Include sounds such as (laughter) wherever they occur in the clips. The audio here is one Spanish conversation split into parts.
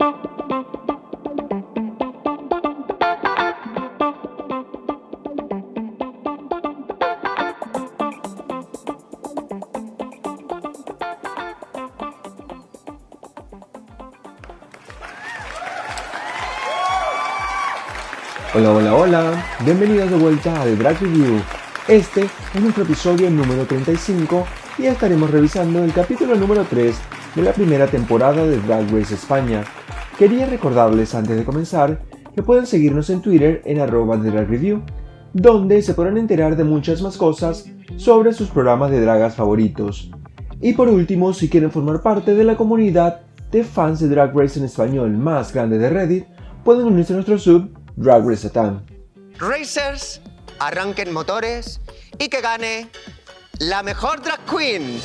Hola, hola, hola, bienvenidos de vuelta al Drag Review. Este es nuestro episodio número 35 y estaremos revisando el capítulo número 3 de la primera temporada de Drag Race España. Quería recordarles antes de comenzar que pueden seguirnos en Twitter en arroba Drag Review, donde se podrán enterar de muchas más cosas sobre sus programas de dragas favoritos. Y por último, si quieren formar parte de la comunidad de fans de Drag Race en español más grande de Reddit, pueden unirse a nuestro sub Drag Race Satan. Racers, arranquen motores y que gane la mejor drag queen.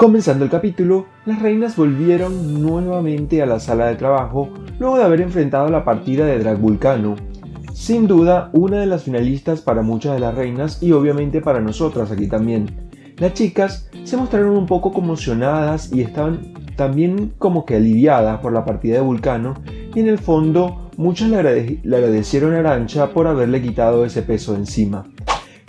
Comenzando el capítulo, las reinas volvieron nuevamente a la sala de trabajo luego de haber enfrentado la partida de Drag Vulcano. Sin duda, una de las finalistas para muchas de las reinas y obviamente para nosotras aquí también. Las chicas se mostraron un poco conmocionadas y estaban también como que aliviadas por la partida de Vulcano y en el fondo Muchos le, agradecieron a Arancha por haberle quitado ese peso encima.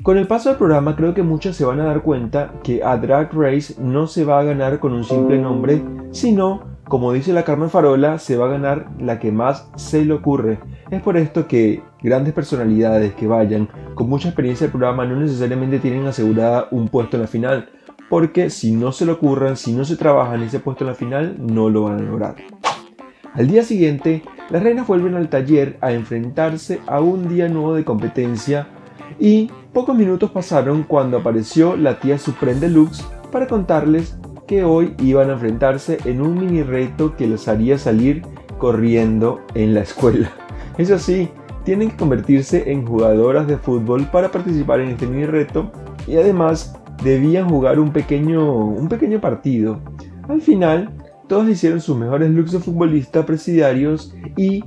Con el paso del programa creo que muchas se van a dar cuenta que a Drag Race no se va a ganar con un simple nombre, sino, como dice la Carmen Farola, se va a ganar la que más se le ocurre. Es por esto que grandes personalidades que vayan con mucha experiencia del programa no necesariamente tienen asegurada un puesto en la final, porque si no se le ocurran, si no se trabajan ese puesto en la final, no lo van a lograr. Al día siguiente, las reinas vuelven al taller a enfrentarse a un día nuevo de competencia y pocos minutos pasaron cuando apareció la tía Supreme Deluxe para contarles que hoy iban a enfrentarse en un mini reto que los haría salir corriendo en la escuela. (laughs) Eso sí, tienen que convertirse en jugadoras de fútbol para participar en este mini reto y además debían jugar un pequeño, un pequeño partido. Al final, todos hicieron sus mejores looks de futbolista presidiarios y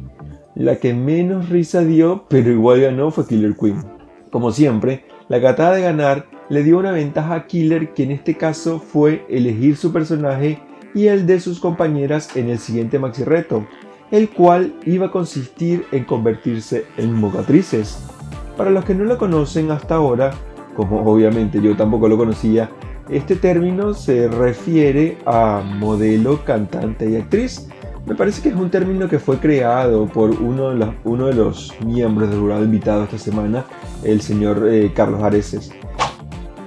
la que menos risa dio, pero igual ganó, fue Killer Queen. Como siempre, la catada de ganar le dio una ventaja a Killer, que en este caso fue elegir su personaje y el de sus compañeras en el siguiente maxi reto, el cual iba a consistir en convertirse en mocatrices. Para los que no lo conocen hasta ahora, como obviamente yo tampoco lo conocía, este término se refiere a modelo, cantante y actriz. Me parece que es un término que fue creado por uno de los, miembros del jurado invitado esta semana, el señor eh, Carlos Areces.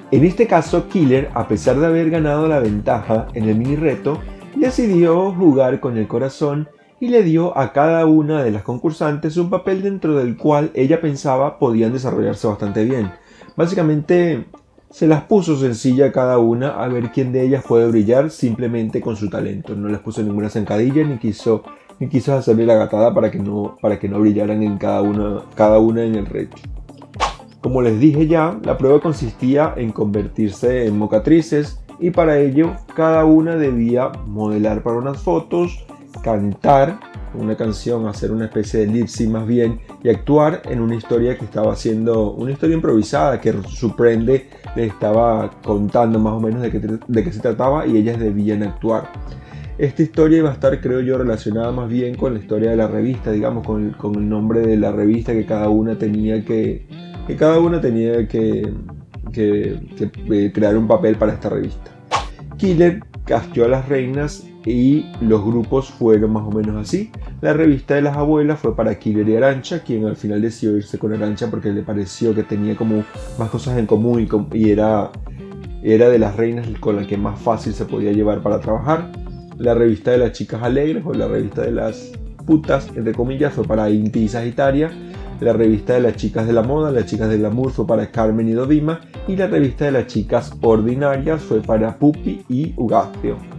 En este caso, Killer, a pesar de haber ganado la ventaja en el mini reto, decidió jugar con el corazón y le dio a cada una de las concursantes un papel dentro del cual ella pensaba podían desarrollarse bastante bien. Básicamente se las puso sencilla a cada una a ver quién de ellas puede brillar simplemente con su talento. No les puso ninguna zancadilla ni quiso, ni quiso hacerle la gatada para que no, para que no brillaran en cada una, cada una en el reto. Como les dije ya, la prueba consistía en convertirse en mocatrices y para ello cada una debía modelar para unas fotos, cantar una canción, hacer una especie de lip más bien y actuar en una historia que estaba haciendo, una historia improvisada que Suprende le estaba contando más o menos de qué, de se trataba y ellas debían actuar. Esta historia iba a estar, creo yo, relacionada más bien con la historia de la revista, digamos, con el, nombre de la revista que cada una tenía que, que cada una tenía que, que, eh, crear un papel para esta revista. Killer castió a las reinas y los grupos fueron más o menos así. La revista de las abuelas fue para Killer y Arancha, quien al final decidió irse con Arancha porque le pareció que tenía como más cosas en común y, era, era de las reinas con la que más fácil se podía llevar para trabajar. La revista de las chicas alegres o la revista de las putas, entre comillas, fue para Inti y Sagitaria. La revista de las chicas de la moda, las chicas del glamour fue para Carmen y Dovima. Y la revista de las chicas ordinarias fue para Pupi y Ugastio.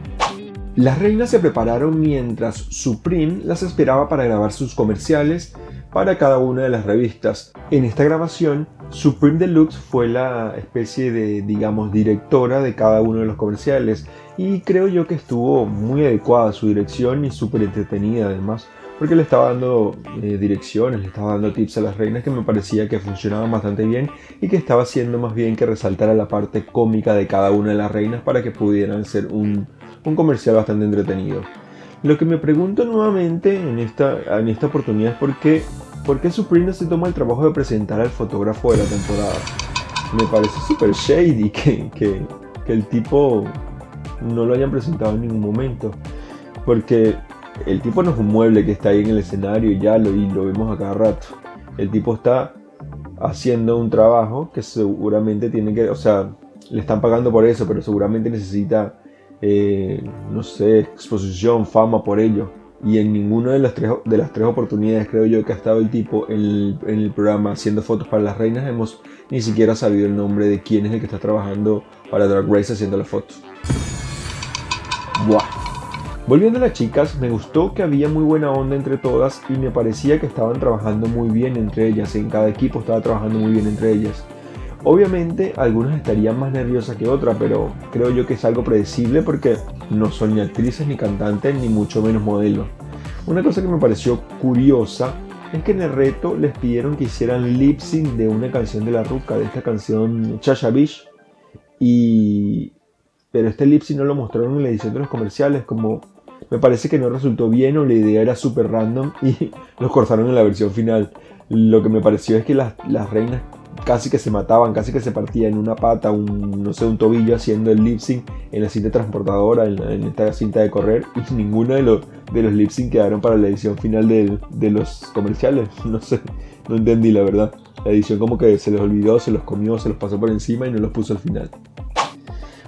Las reinas se prepararon mientras Supreme las esperaba para grabar sus comerciales para cada una de las revistas. En esta grabación, Supreme Deluxe fue la especie de, digamos, directora de cada uno de los comerciales y creo yo que estuvo muy adecuada su dirección y súper entretenida además porque le estaba dando eh, direcciones, le estaba dando tips a las reinas que me parecía que funcionaban bastante bien y que estaba haciendo más bien que resaltar la parte cómica de cada una de las reinas para que pudieran ser un, un comercial bastante entretenido. Lo que me pregunto nuevamente en esta, en esta oportunidad es por qué, por qué Supreme se toma el trabajo de presentar al fotógrafo de la temporada. Me parece súper shady que, que, que el tipo no lo hayan presentado en ningún momento. Porque el tipo no es un mueble que está ahí en el escenario y ya lo, y lo vemos a cada rato. El tipo está haciendo un trabajo que seguramente tiene que, o sea, le están pagando por eso, pero seguramente necesita, eh, no sé, exposición, fama por ello. Y en ninguna de las, tres, de las tres oportunidades, creo yo, que ha estado el tipo en el, en el programa haciendo fotos para las reinas, hemos ni siquiera sabido el nombre de quién es el que está trabajando para Drag Race haciendo las fotos. Buah. Volviendo a las chicas, me gustó que había muy buena onda entre todas y me parecía que estaban trabajando muy bien entre ellas, en cada equipo estaba trabajando muy bien entre ellas. Obviamente algunas estarían más nerviosas que otras, pero creo yo que es algo predecible porque no son ni actrices ni cantantes ni mucho menos modelos. Una cosa que me pareció curiosa es que en el reto les pidieron que hicieran lip sync de una canción de la Ruca, de esta canción Chacha Beach, y pero este lip sync no lo mostraron en la edición de los comerciales como me parece que no resultó bien o la idea era súper random (laughs) y los cortaron en la versión final. Lo que me pareció es que las, las, reinas casi que se mataban, casi que se partían una pata, un, no sé, un tobillo haciendo el lip sync en la cinta transportadora, en, esta cinta de correr, y (laughs) ninguno de los, de los lip sync quedaron para la edición final de, de los comerciales. (laughs) No sé, no entendí la verdad. La edición como que se les olvidó, se los comió, se los pasó por encima y no los puso al final.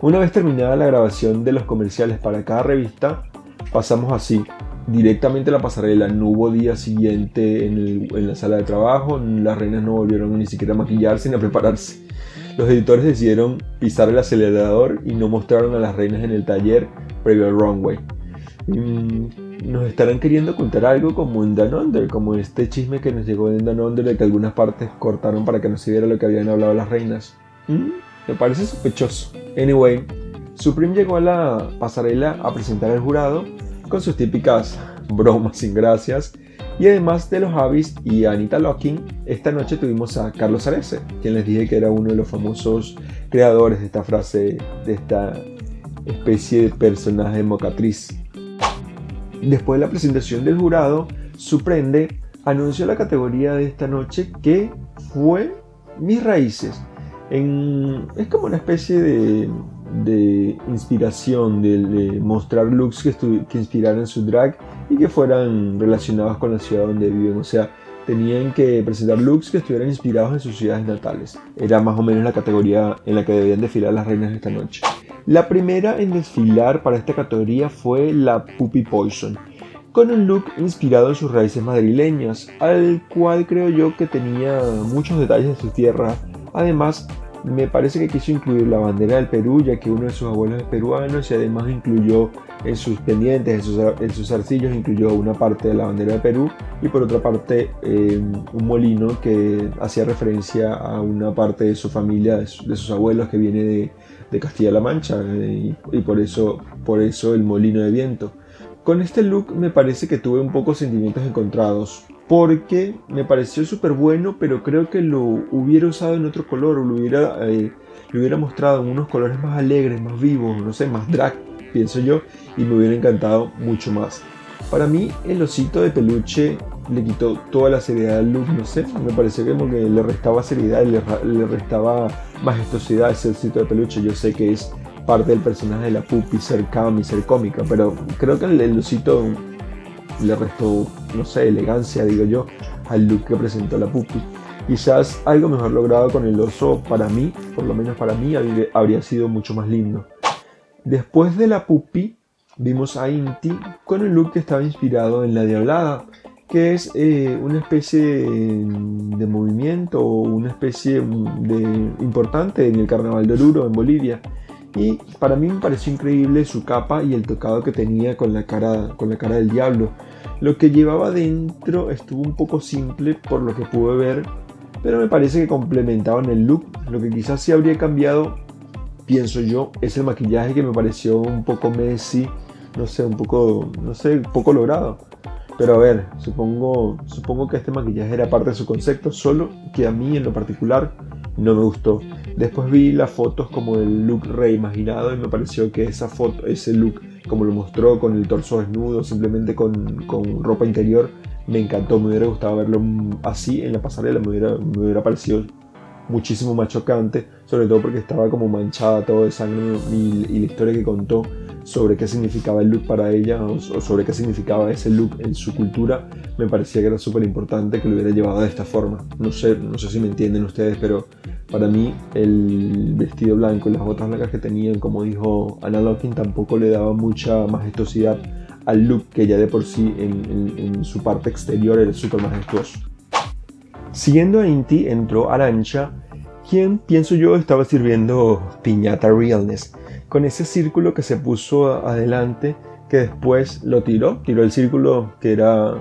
Una vez terminada la grabación de los comerciales para cada revista, pasamos así, directamente a la pasarela. No hubo día siguiente en, la sala de trabajo, las reinas no volvieron ni siquiera a maquillarse ni a prepararse. Los editores decidieron pisar el acelerador y no mostraron a las reinas en el taller previo al runway. Mm, nos estarán queriendo ocultar algo como en Dan Under, como este chisme que nos llegó en Dan Under de que algunas partes cortaron para que no se viera lo que habían hablado las reinas. Mm, me parece sospechoso. Anyway, Supreme llegó a la pasarela a presentar al jurado con sus típicas bromas sin gracias. Y además de los Javis y Anita Locking, esta noche tuvimos a Carlos Arese, quien les dije que era uno de los famosos creadores de esta frase, de esta especie de personaje mocatriz. Después de la presentación del jurado, Suprende anunció la categoría de esta noche que fue Mis Raíces. es como una especie de de inspiración, de, mostrar looks que, que inspiraran su drag y que fueran relacionados con la ciudad donde viven. O sea, tenían que presentar looks que estuvieran inspirados en sus ciudades natales. Era más o menos la categoría en la que debían desfilar las reinas esta noche. La primera en desfilar para esta categoría fue la Puppy Poison, con un look inspirado en sus raíces madrileñas, al cual creo yo que tenía muchos detalles de su tierra. Además, me parece que quiso incluir la bandera del Perú, ya que uno de sus abuelos es peruano, y además incluyó en sus pendientes, en sus, en arcillos, incluyó una parte de la bandera de Perú y por otra parte em, un molino que hacía referencia a una parte de su familia, de, sus abuelos que viene de, Castilla-La Mancha, y, y, por, eso, por eso el molino de viento. Con este look me parece que tuve un poco sentimientos encontrados porque me pareció súper bueno, pero creo que lo hubiera usado en otro color, o lo hubiera, eh, lo hubiera mostrado en unos colores más alegres, más vivos, no sé, más drag, pienso yo, y me hubiera encantado mucho más. Para mí, el osito de peluche le quitó toda la seriedad al look, no sé, me pareció que le restaba seriedad, le, restaba majestuosidad ese osito de peluche. Yo sé que es parte del personaje de la puppy ser calm y ser cómica, pero creo que el, el osito le restó, no sé, elegancia, digo yo, al look que presentó la Puppy. Quizás algo mejor logrado con el oso para mí, por lo menos para mí, habría sido mucho más lindo. Después de la Puppy, vimos a Inti con un look que estaba inspirado en la Diablada, que es eh, una especie de, movimiento o una especie de importante en el Carnaval de Oruro en Bolivia. Y para mí me pareció increíble su capa y el tocado que tenía con la cara, con la cara del diablo. Lo que llevaba dentro estuvo un poco simple por lo que pude ver, pero me parece que complementaban el look. Lo que quizás sí habría cambiado, pienso yo, es el maquillaje que me pareció un poco messy, no sé, un poco, no sé, poco logrado. Pero a ver, supongo, supongo que este maquillaje era parte de su concepto, solo que a mí en lo particular no me gustó. Después vi las fotos como el look reimaginado y me pareció que esa foto, ese look como lo mostró con el torso desnudo, simplemente con, ropa interior, me encantó, me hubiera gustado verlo así en la pasarela, me hubiera parecido muchísimo más chocante, sobre todo porque estaba como manchada todo de sangre y, la historia que contó sobre qué significaba el look para ella o, sobre qué significaba ese look en su cultura, me parecía que era súper importante que lo hubiera llevado de esta forma. No sé, no sé si me entienden ustedes, pero para mí el vestido blanco y las botas blancas que tenían, como dijo Anna Locking, tampoco le daba mucha majestuosidad al look que ya de por sí en, en su parte exterior era súper majestuoso. Siguiendo a Inti entró Arancha, quien pienso yo estaba sirviendo piñata realness, con ese círculo que se puso adelante que después lo tiró, tiró el círculo que era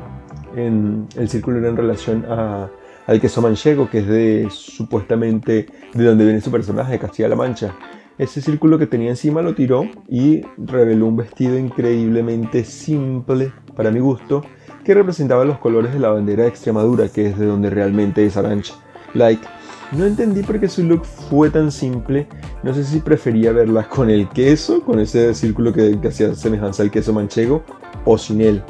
en, el círculo era en relación a, al queso manchego, que es de supuestamente de donde viene su personaje, Castilla-La Mancha. Ese círculo que tenía encima lo tiró y reveló un vestido increíblemente simple para mi gusto, que representaba los colores de la bandera de Extremadura, que es de donde realmente es Arancha. Like, no entendí por qué su look fue tan simple. No sé si prefería verla con el queso, con ese círculo que, hacía semejanza al queso manchego, o sin él.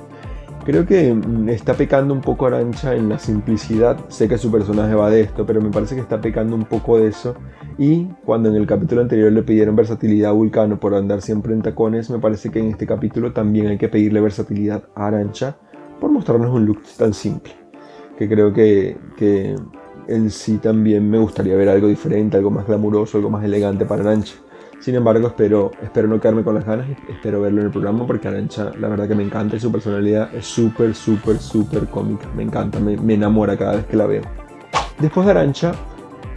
Creo que mm, está pecando un poco Arancha en la simplicidad. Sé que su personaje va de esto, pero me parece que está pecando un poco de eso. Y cuando en el capítulo anterior le pidieron versatilidad a Vulcano por andar siempre en tacones, me parece que en este capítulo también hay que pedirle versatilidad a Arancha por mostrarnos un look tan simple. Que creo que, que en sí también me gustaría ver algo diferente, algo más glamuroso, algo más elegante para Arancha. Sin embargo, espero, espero no quedarme con las ganas espero verlo en el programa porque Arancha, la verdad que me encanta y su personalidad es súper, súper, súper cómica. Me encanta, me, me, enamora cada vez que la veo. Después de Arancha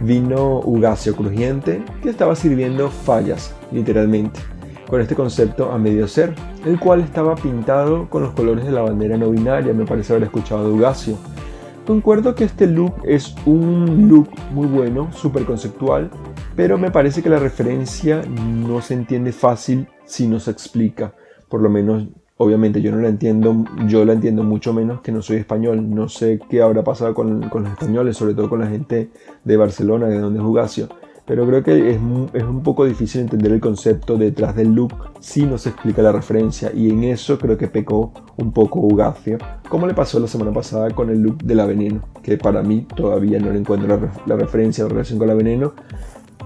vino Ugacio Crujiente, que estaba sirviendo fallas, literalmente con este concepto a medio ser, el cual estaba pintado con los colores de la bandera no binaria, me parece haber escuchado de Ugacio. Concuerdo que este look es un look muy bueno, súper conceptual, pero me parece que la referencia no se entiende fácil si no se explica. Por lo menos, obviamente yo no la entiendo, yo la entiendo mucho menos que no soy español. No sé qué habrá pasado con, con los españoles, sobre todo con la gente de Barcelona, de donde es Ugacio pero creo que es, es, un poco difícil entender el concepto detrás del look si no se explica la referencia y en eso creo que pecó un poco Ugacio, como le pasó la semana pasada con el look de la veneno, que para mí todavía no le encuentro la, referencia o relación con la veneno,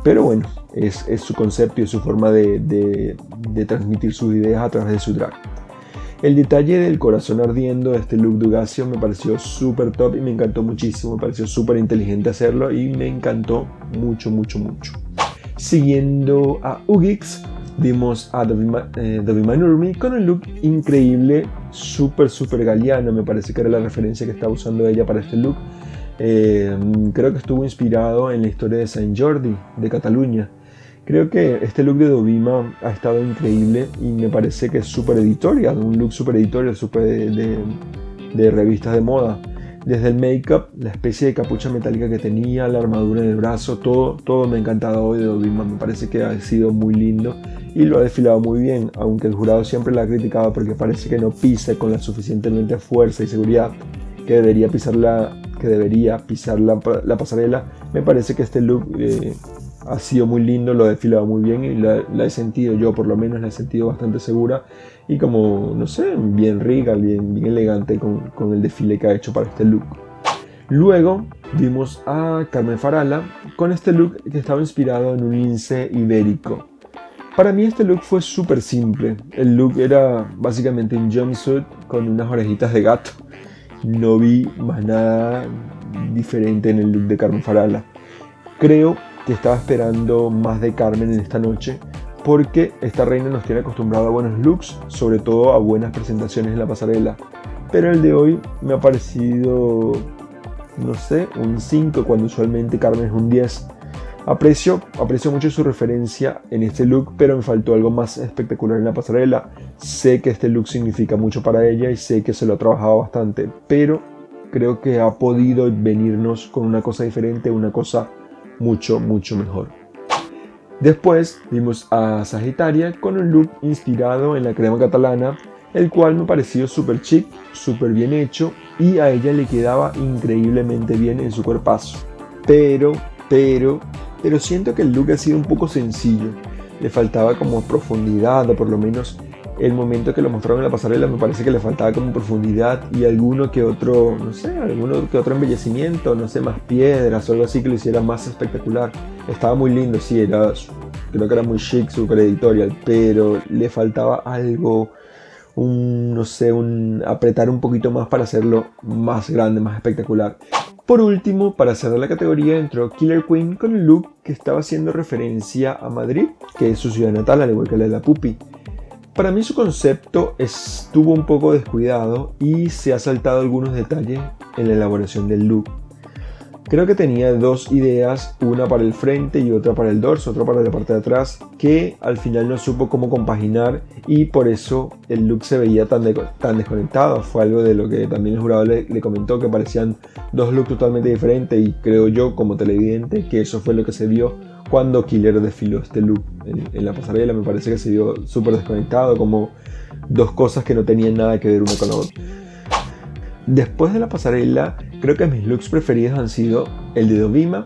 pero bueno, es, es, su concepto y su forma de, de, de transmitir sus ideas a través de su drag. El detalle del corazón ardiendo de este look de Ugacio me pareció súper top y me encantó muchísimo. Me pareció súper inteligente hacerlo y me encantó mucho, mucho, mucho. Siguiendo a Ugix, vimos a David Manurmi con un look increíble, súper, súper galeano. Me parece que era la referencia que estaba usando ella para este look. Eh, creo que estuvo inspirado en la historia de Saint Jordi de Cataluña. Creo que este look de Dovima ha estado increíble y me parece que es súper editorial, un look súper editorial, súper de, revistas de moda. Desde el make-up, la especie de capucha metálica que tenía, la armadura en el brazo, todo, todo me ha encantado hoy de Dovima. Me parece que ha sido muy lindo y lo ha desfilado muy bien, aunque el jurado siempre la ha criticado porque parece que no pisa con la suficientemente fuerza y seguridad que debería pisar la, que debería pisar la pasarela. Me parece que este look eh, ha sido muy lindo, lo ha desfilado muy bien y la, he sentido, yo por lo menos la he sentido bastante segura y como, no sé, bien rica, bien, elegante con, con el desfile que ha hecho para este look. Luego vimos a Carmen Farala con este look que estaba inspirado en un lince ibérico. Para mí este look fue súper simple. El look era básicamente un jumpsuit con unas orejitas de gato. No vi más nada diferente en el look de Carmen Farala. Creo que estaba esperando más de Carmen en esta noche, porque esta reina nos tiene acostumbrado a buenos looks, sobre todo a buenas presentaciones en la pasarela. Pero el de hoy me ha parecido, no sé, un 5 cuando usualmente Carmen es un 10. Aprecio, aprecio mucho su referencia en este look, pero me faltó algo más espectacular en la pasarela. Sé que este look significa mucho para ella y sé que se lo ha trabajado bastante, pero creo que ha podido venirnos con una cosa diferente, una cosa mucho, mucho mejor. Después vimos a Sagitaria con un look inspirado en la crema catalana, el cual me pareció súper chic, súper bien hecho y a ella le quedaba increíblemente bien en su cuerpazo. Pero, pero, pero siento que el look ha sido un poco sencillo. Le faltaba como profundidad o por lo menos el momento que lo mostraron en la pasarela me parece que le faltaba como profundidad y alguno que otro, no sé, alguno que otro embellecimiento, no sé, más piedras o algo así que lo hiciera más espectacular. Estaba muy lindo, sí, era, creo que era muy chic, super editorial, pero le faltaba algo, un, no sé, un apretar un poquito más para hacerlo más grande, más espectacular. Por último, para cerrar la categoría, entró Killer Queen con un look que estaba haciendo referencia a Madrid, que es su ciudad natal, al igual que la de la Pupi. Para mí su concepto estuvo un poco descuidado y se ha saltado algunos detalles en la elaboración del look. Creo que tenía dos ideas, una para el frente y otra para el dorso, otra para la parte de atrás, que al final no supo cómo compaginar y por eso el look se veía tan, desconectado. Fue algo de lo que también el jurado le, comentó, que parecían dos looks totalmente diferentes y creo yo como televidente que eso fue lo que se vio cuando Killer desfiló este look en, la pasarela. Me parece que se vio súper desconectado, como dos cosas que no tenían nada que ver una con la otra. Después de la pasarela, creo que mis looks preferidos han sido el de Dovima,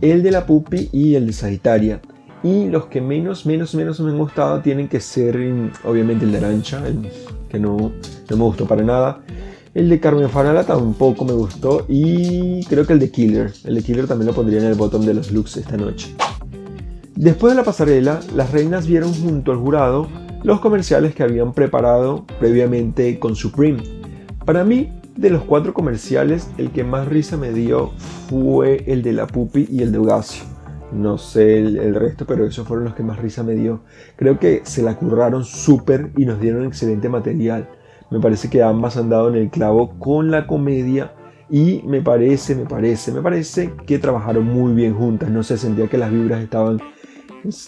el de la Pupi y el de Sagitaria. Y los que menos, menos, menos me han gustado tienen que ser, obviamente, el de Arancha, que no, no me gustó para nada. El de Carmen Farala tampoco me gustó. Y creo que el de Killer. El de Killer también lo pondría en el botón de los looks esta noche. Después de la pasarela, las reinas vieron junto al jurado los comerciales que habían preparado previamente con Supreme. Para mí, de los cuatro comerciales, el que más risa me dio fue el de la Pupi y el de Ugacio. No sé el, el, resto, pero esos fueron los que más risa me dio. Creo que se la curraron súper y nos dieron excelente material. Me parece que ambas han dado en el clavo con la comedia y me parece, me parece, me parece que trabajaron muy bien juntas. No se sentía que las vibras estaban,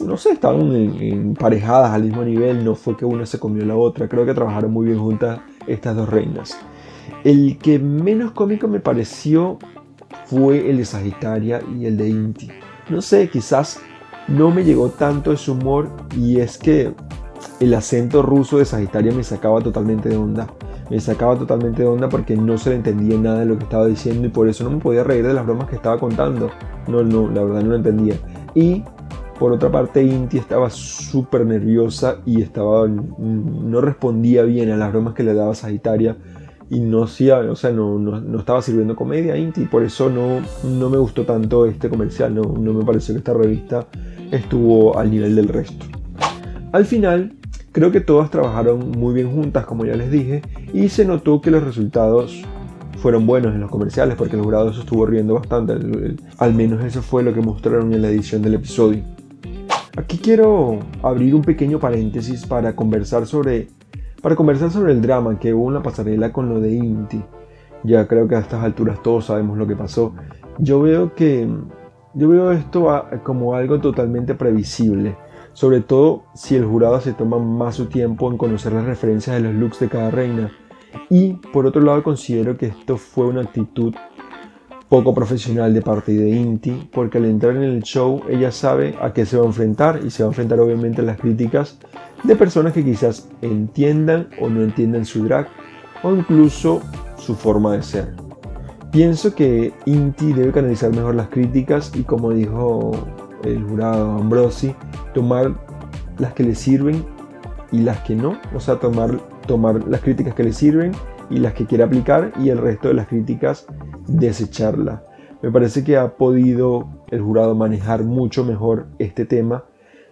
no sé, estaban emparejadas al mismo nivel. No fue que una se comió la otra. Creo que trabajaron muy bien juntas estas dos reinas. El que menos cómico me pareció fue el de Sagitaria y el de Inti. No sé, quizás no me llegó tanto ese humor y es que el acento ruso de Sagitaria me sacaba totalmente de onda. Me sacaba totalmente de onda porque no se le entendía nada de lo que estaba diciendo y por eso no me podía reír de las bromas que estaba contando. No, no, la verdad no lo entendía. Y por otra parte, Inti estaba súper nerviosa y estaba, no respondía bien a las bromas que le daba Sagitaria y no, hacía, o sea, no, no, estaba sirviendo comedia Inti, por eso no, no me gustó tanto este comercial, no, no me pareció que esta revista estuvo al nivel del resto. Al final, Creo que todas trabajaron muy bien juntas, como ya les dije, y se notó que los resultados fueron buenos en los comerciales porque el jurado se estuvo riendo bastante. Al menos eso fue lo que mostraron en la edición del episodio. Aquí quiero abrir un pequeño paréntesis para conversar sobre, para conversar sobre el drama que hubo en la pasarela con lo de Inti. Ya creo que a estas alturas todos sabemos lo que pasó. Yo veo que yo veo esto como algo totalmente previsible sobre todo si el jurado se toma más su tiempo en conocer las referencias de los looks de cada reina. Y por otro lado considero que esto fue una actitud poco profesional de parte de Inti, porque al entrar en el show ella sabe a qué se va a enfrentar y se va a enfrentar obviamente a las críticas de personas que quizás entiendan o no entiendan su drag o incluso su forma de ser. Pienso que Inti debe canalizar mejor las críticas y como dijo el jurado Ambrosi, tomar las que le sirven y las que no, o sea, tomar, tomar las críticas que le sirven y las que quiere aplicar y el resto de las críticas desecharla. Me parece que ha podido el jurado manejar mucho mejor este tema,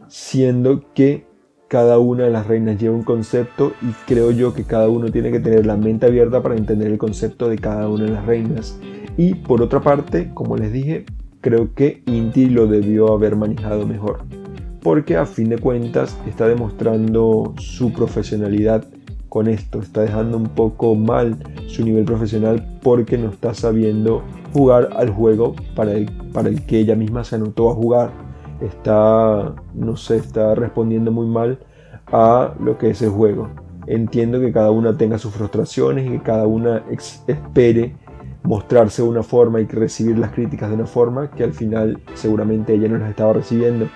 siendo que cada una de las reinas lleva un concepto y creo yo que cada uno tiene que tener la mente abierta para entender el concepto de cada una de las reinas. Y por otra parte, como les dije, creo que Inti lo debió haber manejado mejor, porque a fin de cuentas está demostrando su profesionalidad con esto, está dejando un poco mal su nivel profesional porque no está sabiendo jugar al juego para el, para el que ella misma se anotó a jugar. Está, no sé, está respondiendo muy mal a lo que es el juego. Entiendo que cada una tenga sus frustraciones y que cada una espere mostrarse de una forma y recibir las críticas de una forma que al final seguramente ella no las estaba recibiendo.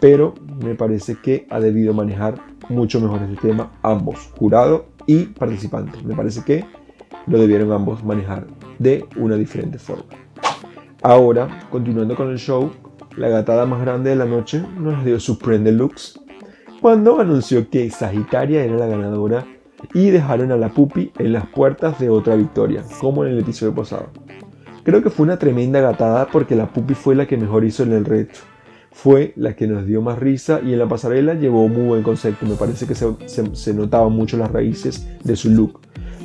Pero me parece que ha debido manejar mucho mejor este tema ambos, jurado y participante. Me parece que lo debieron ambos manejar de una diferente forma. Ahora, continuando con el show, la gatada más grande de la noche nos dio Supreme Deluxe. cuando anunció que Sagitaria era la ganadora y dejaron a la Pupi en las puertas de otra victoria, como en el episodio pasado. Creo que fue una tremenda gatada porque la Pupi fue la que mejor hizo en el reto. Fue la que nos dio más risa y en la pasarela llevó muy buen concepto. Me parece que se, se notaban mucho las raíces de su look.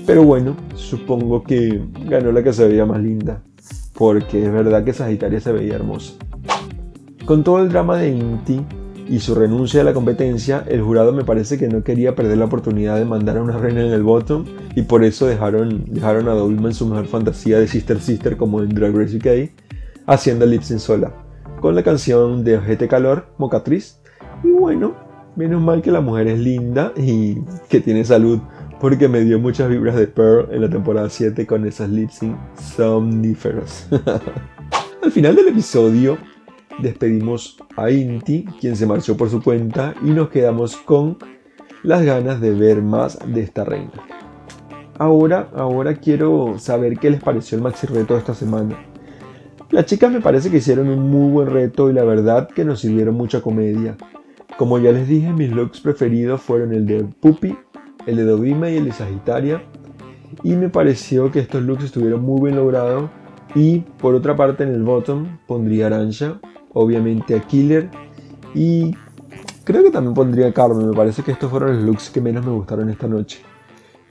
Pero bueno, supongo que ganó la que se veía más linda. Porque es verdad que Sagitaria se veía hermosa. Con todo el drama de Inti, y su renuncia a la competencia, el jurado me parece que no quería perder la oportunidad de mandar a una reina en el bottom y por eso dejaron, dejaron a Dolma en su mejor fantasía de Sister Sister como en Drag Race UK, haciendo lip sync sola, con la canción de Ojete Calor, Mocatriz. Y bueno, menos mal que la mujer es linda y que tiene salud, porque me dio muchas vibras de Pearl en la temporada 7 con esas lip sync somníferas. (laughs) Al final del episodio, despedimos a Inti, quien se marchó por su cuenta, y nos quedamos con las ganas de ver más de esta reina. Ahora, ahora quiero saber qué les pareció el maxi reto de esta semana. Las chicas me parece que hicieron un muy buen reto y la verdad que nos sirvieron mucha comedia. Como ya les dije, mis looks preferidos fueron el de Puppy, el de Dovima y el de Sagitaria. Y me pareció que estos looks estuvieron muy bien logrados. Y por otra parte en el bottom pondría Arancha, obviamente a Killer y creo que también pondría a Carmen, me parece que estos fueron los looks que menos me gustaron esta noche.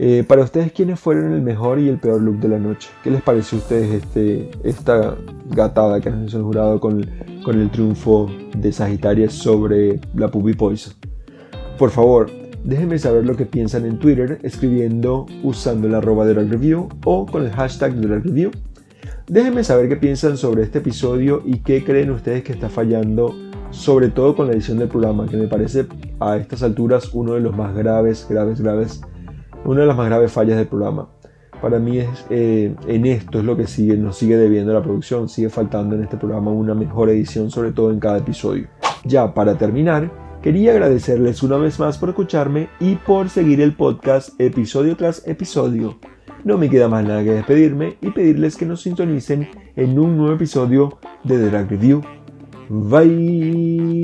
Eh, para ustedes, ¿quiénes fueron el mejor y el peor look de la noche? ¿Qué les pareció a ustedes este, esta gatada que han hecho el jurado con, con el triunfo de Sagitaria sobre la Puppy Poison? Por favor, déjenme saber lo que piensan en Twitter escribiendo usando el arroba de Review o con el hashtag de Review Déjenme saber qué piensan sobre este episodio y qué creen ustedes que está fallando, sobre todo con la edición del programa, que me parece a estas alturas uno de los más graves, graves, graves, una de las más graves fallas del programa. Para mí es eh, en esto es lo que sigue, nos sigue debiendo la producción, sigue faltando en este programa una mejor edición, sobre todo en cada episodio. Ya para terminar, quería agradecerles una vez más por escucharme y por seguir el podcast episodio tras episodio. No me queda más nada que despedirme y pedirles que nos sintonicen en un nuevo episodio de The Drag Review. Bye.